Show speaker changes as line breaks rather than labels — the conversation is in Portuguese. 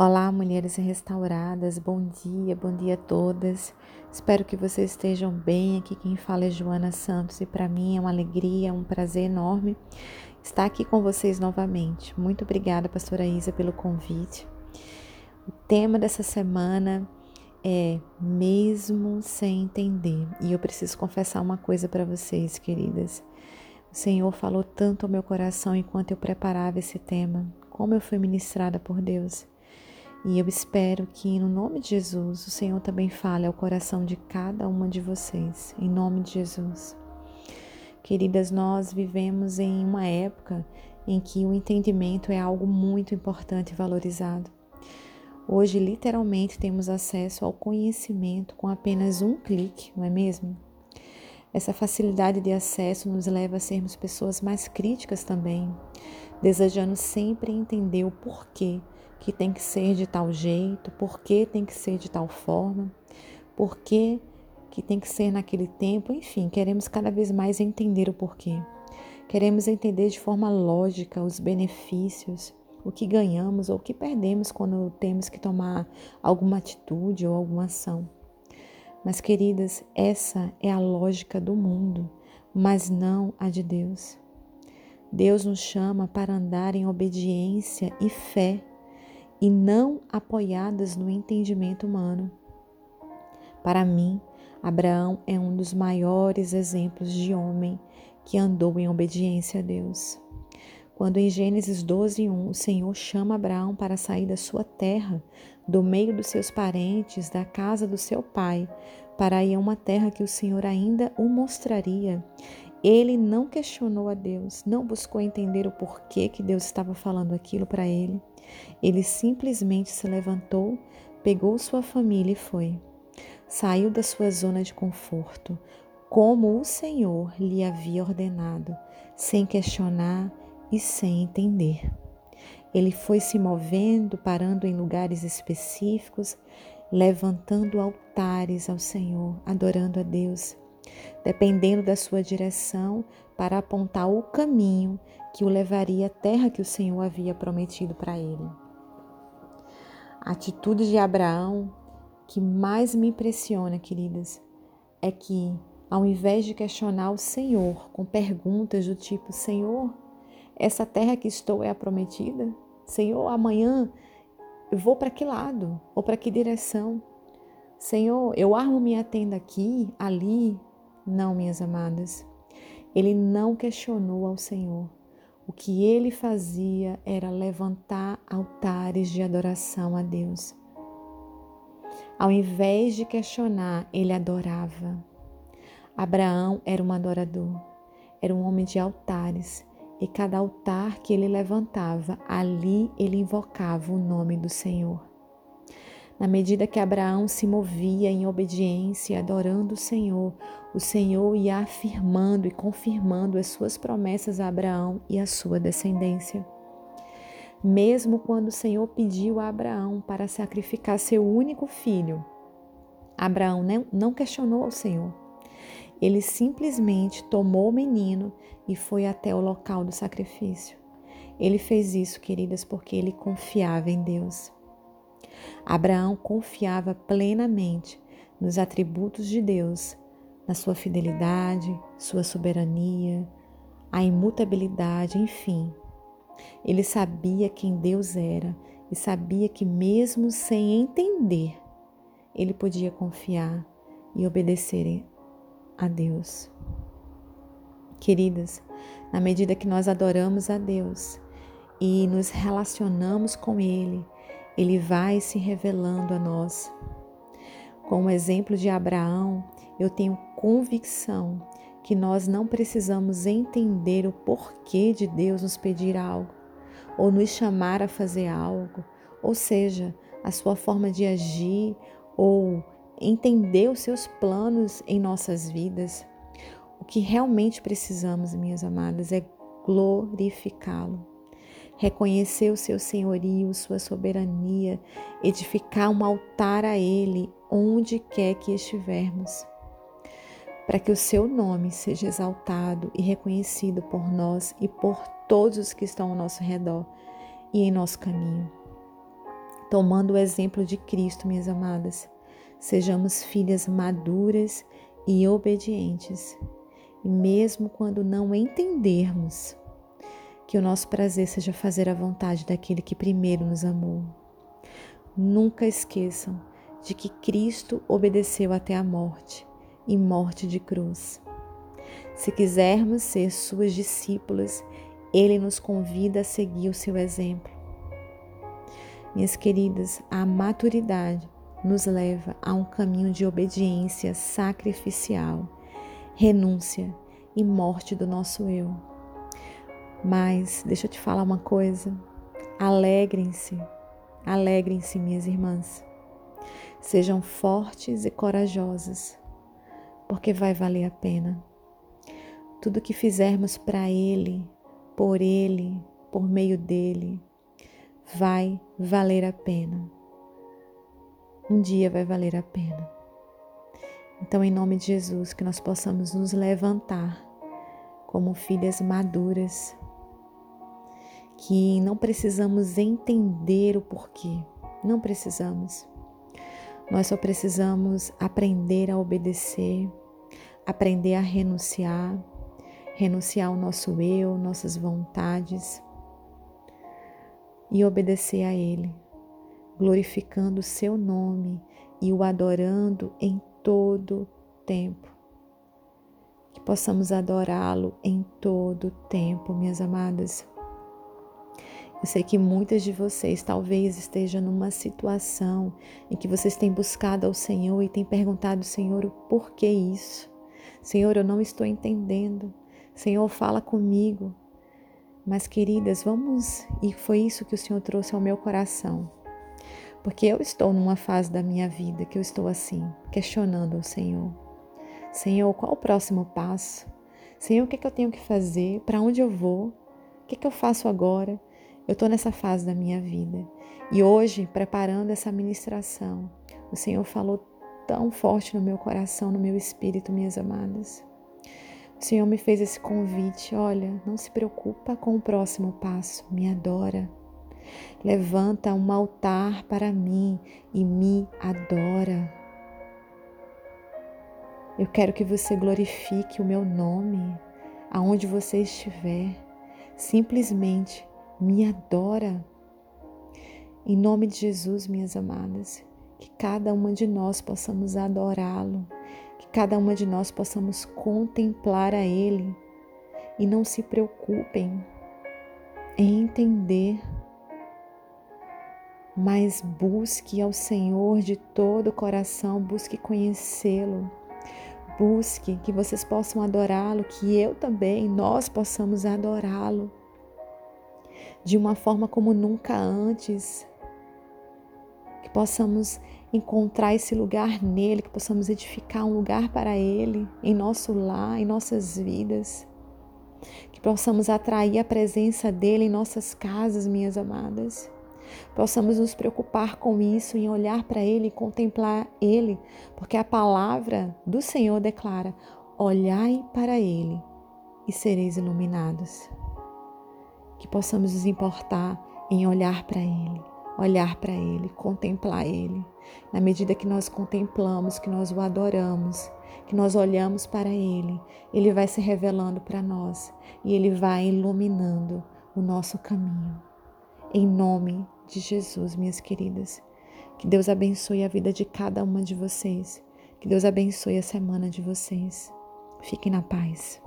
Olá, mulheres restauradas, bom dia, bom dia a todas. Espero que vocês estejam bem. Aqui quem fala é Joana Santos e para mim é uma alegria, um prazer enorme estar aqui com vocês novamente. Muito obrigada, pastora Isa, pelo convite. O tema dessa semana é mesmo sem entender. E eu preciso confessar uma coisa para vocês, queridas. O Senhor falou tanto ao meu coração enquanto eu preparava esse tema, como eu fui ministrada por Deus. E eu espero que, no nome de Jesus, o Senhor também fale ao coração de cada uma de vocês, em nome de Jesus. Queridas, nós vivemos em uma época em que o entendimento é algo muito importante e valorizado. Hoje, literalmente, temos acesso ao conhecimento com apenas um clique, não é mesmo? Essa facilidade de acesso nos leva a sermos pessoas mais críticas também, desejando sempre entender o porquê que tem que ser de tal jeito, por que tem que ser de tal forma, por que, que tem que ser naquele tempo, enfim, queremos cada vez mais entender o porquê. Queremos entender de forma lógica os benefícios, o que ganhamos ou o que perdemos quando temos que tomar alguma atitude ou alguma ação. Mas, queridas, essa é a lógica do mundo, mas não a de Deus. Deus nos chama para andar em obediência e fé e não apoiadas no entendimento humano. Para mim, Abraão é um dos maiores exemplos de homem que andou em obediência a Deus. Quando em Gênesis 12, 1, o Senhor chama Abraão para sair da sua terra, do meio dos seus parentes, da casa do seu pai, para ir a uma terra que o Senhor ainda o mostraria, ele não questionou a Deus, não buscou entender o porquê que Deus estava falando aquilo para ele. Ele simplesmente se levantou, pegou sua família e foi. Saiu da sua zona de conforto, como o Senhor lhe havia ordenado, sem questionar e sem entender. Ele foi se movendo, parando em lugares específicos, levantando altares ao Senhor, adorando a Deus, dependendo da sua direção para apontar o caminho que o levaria à terra que o Senhor havia prometido para ele. A atitude de Abraão que mais me impressiona, queridas, é que ao invés de questionar o Senhor com perguntas do tipo: Senhor, essa terra que estou é a prometida? Senhor, amanhã eu vou para que lado? Ou para que direção? Senhor, eu armo minha tenda aqui, ali? Não, minhas amadas. Ele não questionou ao Senhor. O que ele fazia era levantar altares de adoração a Deus. Ao invés de questionar, ele adorava. Abraão era um adorador, era um homem de altares, e cada altar que ele levantava, ali ele invocava o nome do Senhor. Na medida que Abraão se movia em obediência, adorando o Senhor, o Senhor ia afirmando e confirmando as suas promessas a Abraão e a sua descendência. Mesmo quando o Senhor pediu a Abraão para sacrificar seu único filho, Abraão não questionou ao Senhor. Ele simplesmente tomou o menino e foi até o local do sacrifício. Ele fez isso, queridas, porque ele confiava em Deus. Abraão confiava plenamente nos atributos de Deus, na sua fidelidade, sua soberania, a imutabilidade, enfim. Ele sabia quem Deus era e sabia que, mesmo sem entender, ele podia confiar e obedecer a Deus. Queridas, na medida que nós adoramos a Deus e nos relacionamos com Ele, ele vai se revelando a nós. Com o exemplo de Abraão, eu tenho convicção que nós não precisamos entender o porquê de Deus nos pedir algo, ou nos chamar a fazer algo, ou seja, a sua forma de agir, ou entender os seus planos em nossas vidas. O que realmente precisamos, minhas amadas, é glorificá-lo reconhecer o seu senhorio, sua soberania, edificar um altar a Ele onde quer que estivermos, para que o seu nome seja exaltado e reconhecido por nós e por todos os que estão ao nosso redor e em nosso caminho. tomando o exemplo de Cristo, minhas amadas. Sejamos filhas maduras e obedientes. E mesmo quando não entendermos, que o nosso prazer seja fazer a vontade daquele que primeiro nos amou. Nunca esqueçam de que Cristo obedeceu até a morte e morte de cruz. Se quisermos ser suas discípulas, ele nos convida a seguir o seu exemplo. Minhas queridas, a maturidade nos leva a um caminho de obediência sacrificial, renúncia e morte do nosso eu. Mas deixa eu te falar uma coisa. Alegrem-se, alegrem-se, minhas irmãs. Sejam fortes e corajosas, porque vai valer a pena. Tudo que fizermos para Ele, por Ele, por meio dele, vai valer a pena. Um dia vai valer a pena. Então, em nome de Jesus, que nós possamos nos levantar como filhas maduras, que não precisamos entender o porquê, não precisamos. Nós só precisamos aprender a obedecer, aprender a renunciar, renunciar ao nosso eu, nossas vontades e obedecer a Ele, glorificando o Seu nome e o adorando em todo tempo. Que possamos adorá-lo em todo tempo, minhas amadas. Eu sei que muitas de vocês talvez estejam numa situação em que vocês têm buscado ao Senhor e têm perguntado, Senhor, o porquê isso? Senhor, eu não estou entendendo. Senhor, fala comigo. Mas, queridas, vamos, e foi isso que o Senhor trouxe ao meu coração. Porque eu estou numa fase da minha vida que eu estou assim, questionando o Senhor. Senhor, qual o próximo passo? Senhor, o que, é que eu tenho que fazer? Para onde eu vou? O que, é que eu faço agora? Eu estou nessa fase da minha vida. E hoje, preparando essa ministração, o Senhor falou tão forte no meu coração, no meu espírito, minhas amadas. O Senhor me fez esse convite: olha, não se preocupa com o próximo passo, me adora. Levanta um altar para mim e me adora. Eu quero que você glorifique o meu nome aonde você estiver. Simplesmente me adora. Em nome de Jesus, minhas amadas, que cada uma de nós possamos adorá-lo, que cada uma de nós possamos contemplar a Ele e não se preocupem em entender, mas busque ao Senhor de todo o coração, busque conhecê-lo. Busque que vocês possam adorá-lo, que eu também, nós possamos adorá-lo de uma forma como nunca antes. Que possamos encontrar esse lugar nele, que possamos edificar um lugar para ele, em nosso lar, em nossas vidas. Que possamos atrair a presença dele em nossas casas, minhas amadas. Possamos nos preocupar com isso, em olhar para ele contemplar ele, porque a palavra do Senhor declara: olhai para ele e sereis iluminados que possamos nos importar em olhar para Ele, olhar para Ele, contemplar Ele. Na medida que nós contemplamos, que nós o adoramos, que nós olhamos para Ele, Ele vai se revelando para nós e Ele vai iluminando o nosso caminho. Em nome de Jesus, minhas queridas, que Deus abençoe a vida de cada uma de vocês, que Deus abençoe a semana de vocês. Fiquem na paz.